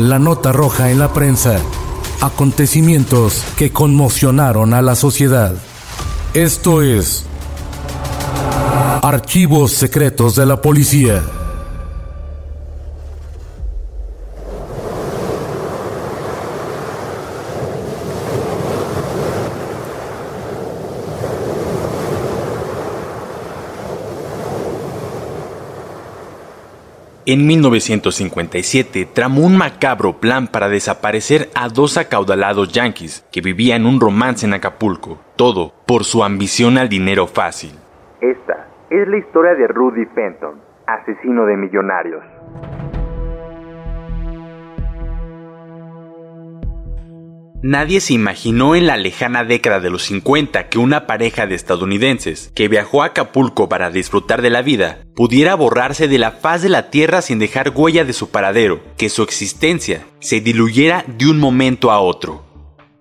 La nota roja en la prensa. Acontecimientos que conmocionaron a la sociedad. Esto es Archivos Secretos de la Policía. En 1957 tramó un macabro plan para desaparecer a dos acaudalados yanquis que vivían un romance en Acapulco, todo por su ambición al dinero fácil. Esta es la historia de Rudy Fenton, asesino de millonarios. Nadie se imaginó en la lejana década de los 50 que una pareja de estadounidenses que viajó a Acapulco para disfrutar de la vida pudiera borrarse de la faz de la tierra sin dejar huella de su paradero, que su existencia se diluyera de un momento a otro.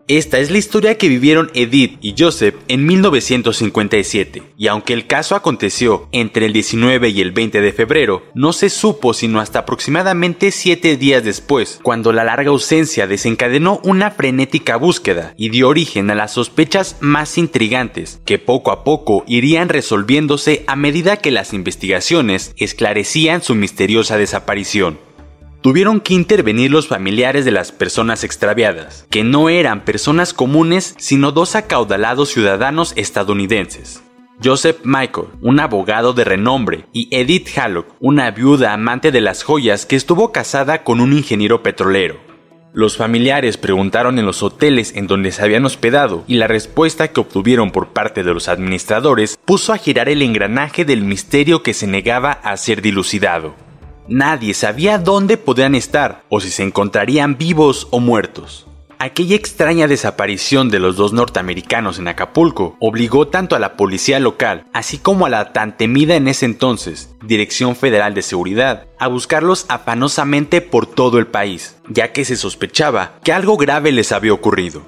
Esta es la historia que vivieron Edith y Joseph en 1957, y aunque el caso aconteció entre el 19 y el 20 de febrero, no se supo sino hasta aproximadamente 7 días después, cuando la larga ausencia desencadenó una frenética búsqueda y dio origen a las sospechas más intrigantes, que poco a poco irían resolviéndose a medida que las investigaciones esclarecían su misteriosa desaparición tuvieron que intervenir los familiares de las personas extraviadas, que no eran personas comunes, sino dos acaudalados ciudadanos estadounidenses. Joseph Michael, un abogado de renombre, y Edith Hallock, una viuda amante de las joyas que estuvo casada con un ingeniero petrolero. Los familiares preguntaron en los hoteles en donde se habían hospedado y la respuesta que obtuvieron por parte de los administradores puso a girar el engranaje del misterio que se negaba a ser dilucidado. Nadie sabía dónde podían estar o si se encontrarían vivos o muertos. Aquella extraña desaparición de los dos norteamericanos en Acapulco obligó tanto a la policía local, así como a la tan temida en ese entonces Dirección Federal de Seguridad, a buscarlos afanosamente por todo el país, ya que se sospechaba que algo grave les había ocurrido.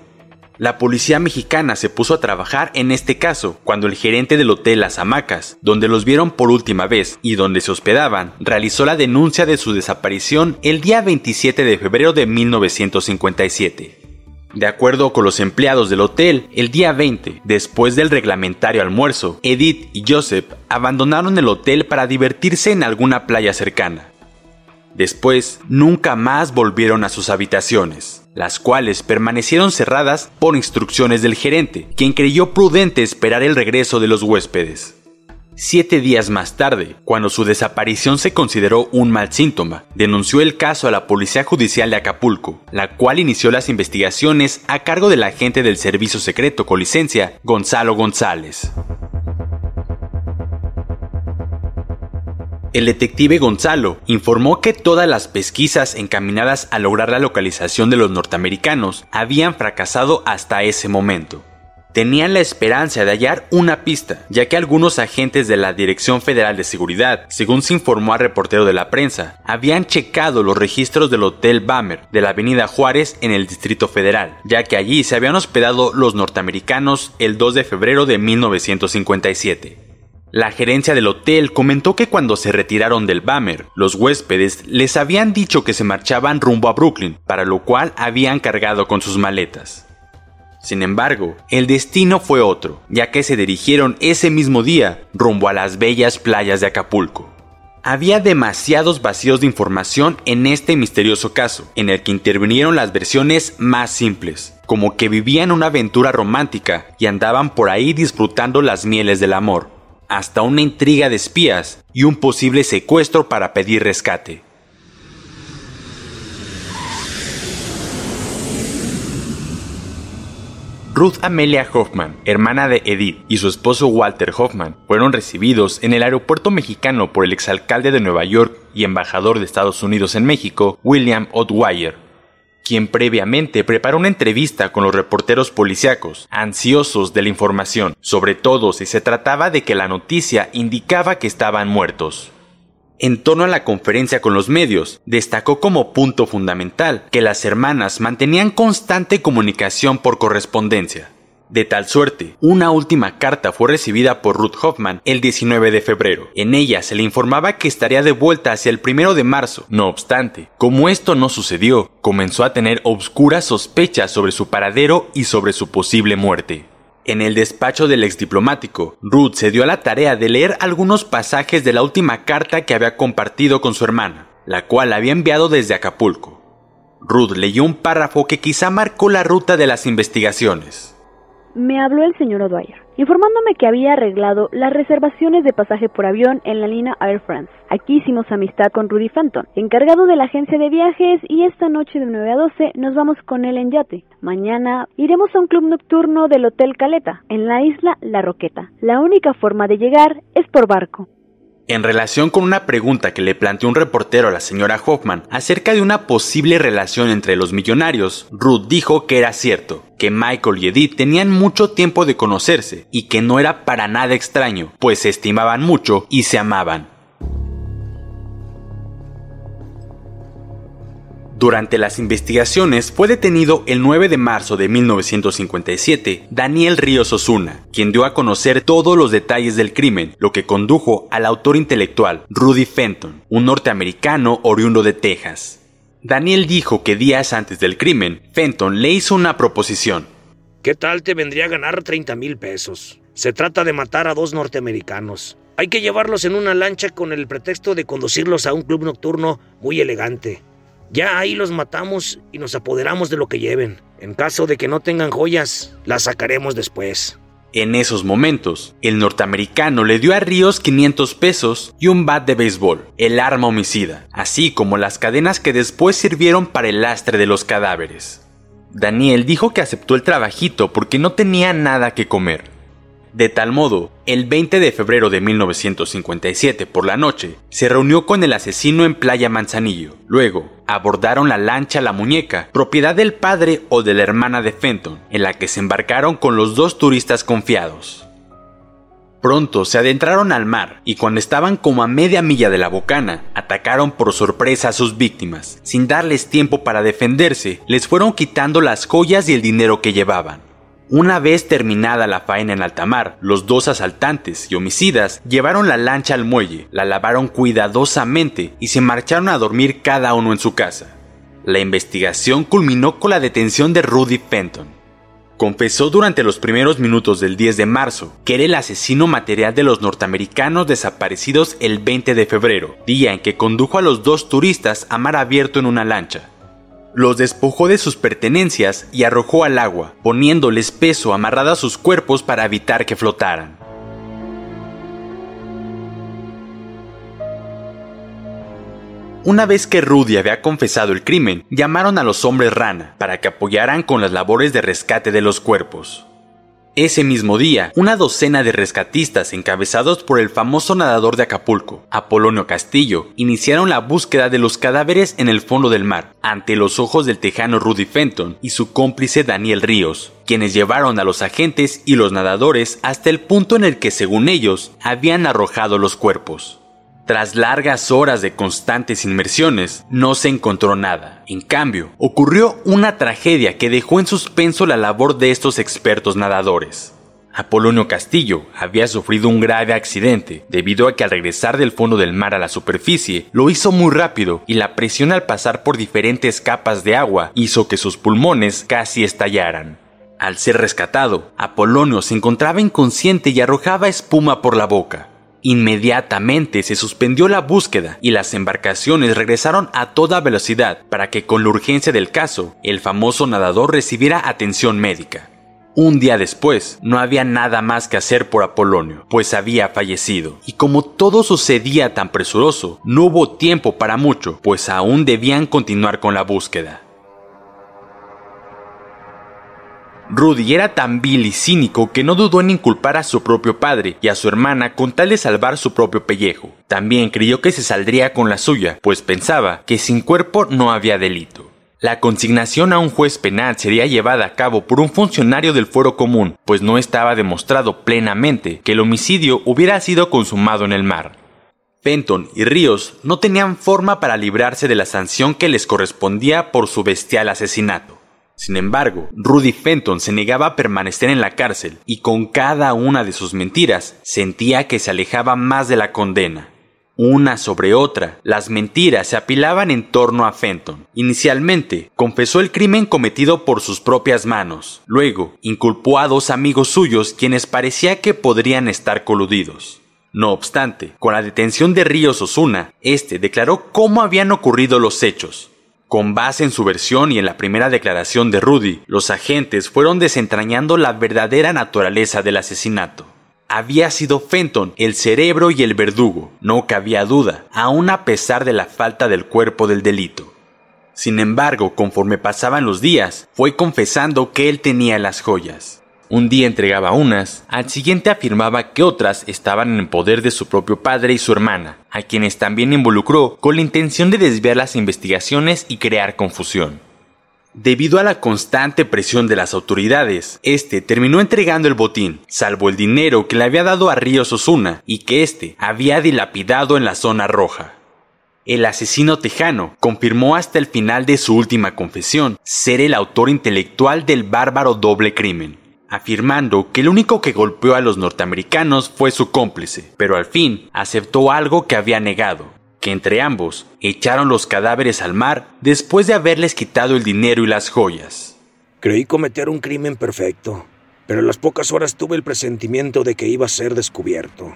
La policía mexicana se puso a trabajar en este caso cuando el gerente del hotel Las Hamacas, donde los vieron por última vez y donde se hospedaban, realizó la denuncia de su desaparición el día 27 de febrero de 1957. De acuerdo con los empleados del hotel, el día 20, después del reglamentario almuerzo, Edith y Joseph abandonaron el hotel para divertirse en alguna playa cercana. Después, nunca más volvieron a sus habitaciones las cuales permanecieron cerradas por instrucciones del gerente, quien creyó prudente esperar el regreso de los huéspedes. Siete días más tarde, cuando su desaparición se consideró un mal síntoma, denunció el caso a la Policía Judicial de Acapulco, la cual inició las investigaciones a cargo del agente del Servicio Secreto con licencia, Gonzalo González. El detective Gonzalo informó que todas las pesquisas encaminadas a lograr la localización de los norteamericanos habían fracasado hasta ese momento. Tenían la esperanza de hallar una pista, ya que algunos agentes de la Dirección Federal de Seguridad, según se informó al reportero de la prensa, habían checado los registros del Hotel Bamer de la Avenida Juárez en el Distrito Federal, ya que allí se habían hospedado los norteamericanos el 2 de febrero de 1957. La gerencia del hotel comentó que cuando se retiraron del Bammer, los huéspedes les habían dicho que se marchaban rumbo a Brooklyn, para lo cual habían cargado con sus maletas. Sin embargo, el destino fue otro, ya que se dirigieron ese mismo día rumbo a las bellas playas de Acapulco. Había demasiados vacíos de información en este misterioso caso, en el que intervinieron las versiones más simples, como que vivían una aventura romántica y andaban por ahí disfrutando las mieles del amor, hasta una intriga de espías y un posible secuestro para pedir rescate. Ruth Amelia Hoffman, hermana de Edith, y su esposo Walter Hoffman fueron recibidos en el aeropuerto mexicano por el exalcalde de Nueva York y embajador de Estados Unidos en México, William Otwire, quien previamente preparó una entrevista con los reporteros policíacos, ansiosos de la información, sobre todo si se trataba de que la noticia indicaba que estaban muertos en torno a la conferencia con los medios, destacó como punto fundamental que las hermanas mantenían constante comunicación por correspondencia. De tal suerte, una última carta fue recibida por Ruth Hoffman el 19 de febrero. En ella se le informaba que estaría de vuelta hacia el 1 de marzo. No obstante, como esto no sucedió, comenzó a tener obscuras sospechas sobre su paradero y sobre su posible muerte. En el despacho del exdiplomático, Ruth se dio a la tarea de leer algunos pasajes de la última carta que había compartido con su hermana, la cual había enviado desde Acapulco. Ruth leyó un párrafo que quizá marcó la ruta de las investigaciones. Me habló el señor O'Dwyer informándome que había arreglado las reservaciones de pasaje por avión en la línea Air France. Aquí hicimos amistad con Rudy Fenton, encargado de la agencia de viajes, y esta noche de 9 a 12 nos vamos con él en yate. Mañana iremos a un club nocturno del Hotel Caleta, en la isla La Roqueta. La única forma de llegar es por barco. En relación con una pregunta que le planteó un reportero a la señora Hoffman acerca de una posible relación entre los millonarios, Ruth dijo que era cierto, que Michael y Edith tenían mucho tiempo de conocerse y que no era para nada extraño, pues se estimaban mucho y se amaban. Durante las investigaciones fue detenido el 9 de marzo de 1957 Daniel Ríos Osuna, quien dio a conocer todos los detalles del crimen, lo que condujo al autor intelectual Rudy Fenton, un norteamericano oriundo de Texas. Daniel dijo que días antes del crimen, Fenton le hizo una proposición. ¿Qué tal te vendría a ganar 30 mil pesos? Se trata de matar a dos norteamericanos. Hay que llevarlos en una lancha con el pretexto de conducirlos a un club nocturno muy elegante. Ya ahí los matamos y nos apoderamos de lo que lleven. En caso de que no tengan joyas, las sacaremos después. En esos momentos, el norteamericano le dio a Ríos 500 pesos y un bat de béisbol, el arma homicida, así como las cadenas que después sirvieron para el lastre de los cadáveres. Daniel dijo que aceptó el trabajito porque no tenía nada que comer. De tal modo, el 20 de febrero de 1957 por la noche, se reunió con el asesino en Playa Manzanillo. Luego, abordaron la lancha La Muñeca, propiedad del padre o de la hermana de Fenton, en la que se embarcaron con los dos turistas confiados. Pronto se adentraron al mar y cuando estaban como a media milla de la bocana, atacaron por sorpresa a sus víctimas. Sin darles tiempo para defenderse, les fueron quitando las joyas y el dinero que llevaban. Una vez terminada la faena en alta mar, los dos asaltantes y homicidas llevaron la lancha al muelle, la lavaron cuidadosamente y se marcharon a dormir cada uno en su casa. La investigación culminó con la detención de Rudy Fenton. Confesó durante los primeros minutos del 10 de marzo que era el asesino material de los norteamericanos desaparecidos el 20 de febrero, día en que condujo a los dos turistas a mar abierto en una lancha los despojó de sus pertenencias y arrojó al agua, poniéndoles peso amarrado a sus cuerpos para evitar que flotaran. Una vez que Rudy había confesado el crimen, llamaron a los hombres rana para que apoyaran con las labores de rescate de los cuerpos. Ese mismo día, una docena de rescatistas encabezados por el famoso nadador de Acapulco, Apolonio Castillo, iniciaron la búsqueda de los cadáveres en el fondo del mar, ante los ojos del tejano Rudy Fenton y su cómplice Daniel Ríos, quienes llevaron a los agentes y los nadadores hasta el punto en el que, según ellos, habían arrojado los cuerpos. Tras largas horas de constantes inmersiones, no se encontró nada. En cambio, ocurrió una tragedia que dejó en suspenso la labor de estos expertos nadadores. Apolonio Castillo había sufrido un grave accidente debido a que al regresar del fondo del mar a la superficie lo hizo muy rápido y la presión al pasar por diferentes capas de agua hizo que sus pulmones casi estallaran. Al ser rescatado, Apolonio se encontraba inconsciente y arrojaba espuma por la boca. Inmediatamente se suspendió la búsqueda y las embarcaciones regresaron a toda velocidad para que con la urgencia del caso, el famoso nadador recibiera atención médica. Un día después, no había nada más que hacer por Apolonio, pues había fallecido. Y como todo sucedía tan presuroso, no hubo tiempo para mucho, pues aún debían continuar con la búsqueda. Rudy era tan vil y cínico que no dudó en inculpar a su propio padre y a su hermana con tal de salvar su propio pellejo. También creyó que se saldría con la suya, pues pensaba que sin cuerpo no había delito. La consignación a un juez penal sería llevada a cabo por un funcionario del fuero común, pues no estaba demostrado plenamente que el homicidio hubiera sido consumado en el mar. Fenton y Ríos no tenían forma para librarse de la sanción que les correspondía por su bestial asesinato. Sin embargo, Rudy Fenton se negaba a permanecer en la cárcel y con cada una de sus mentiras sentía que se alejaba más de la condena. Una sobre otra, las mentiras se apilaban en torno a Fenton. Inicialmente, confesó el crimen cometido por sus propias manos. Luego, inculpó a dos amigos suyos quienes parecía que podrían estar coludidos. No obstante, con la detención de Ríos Osuna, este declaró cómo habían ocurrido los hechos, con base en su versión y en la primera declaración de Rudy, los agentes fueron desentrañando la verdadera naturaleza del asesinato. Había sido Fenton el cerebro y el verdugo, no cabía duda, aun a pesar de la falta del cuerpo del delito. Sin embargo, conforme pasaban los días, fue confesando que él tenía las joyas. Un día entregaba unas, al siguiente afirmaba que otras estaban en poder de su propio padre y su hermana, a quienes también involucró con la intención de desviar las investigaciones y crear confusión. Debido a la constante presión de las autoridades, este terminó entregando el botín, salvo el dinero que le había dado a Ríos Osuna y que este había dilapidado en la zona roja. El asesino tejano confirmó hasta el final de su última confesión ser el autor intelectual del bárbaro doble crimen afirmando que el único que golpeó a los norteamericanos fue su cómplice, pero al fin aceptó algo que había negado, que entre ambos echaron los cadáveres al mar después de haberles quitado el dinero y las joyas. Creí cometer un crimen perfecto, pero a las pocas horas tuve el presentimiento de que iba a ser descubierto.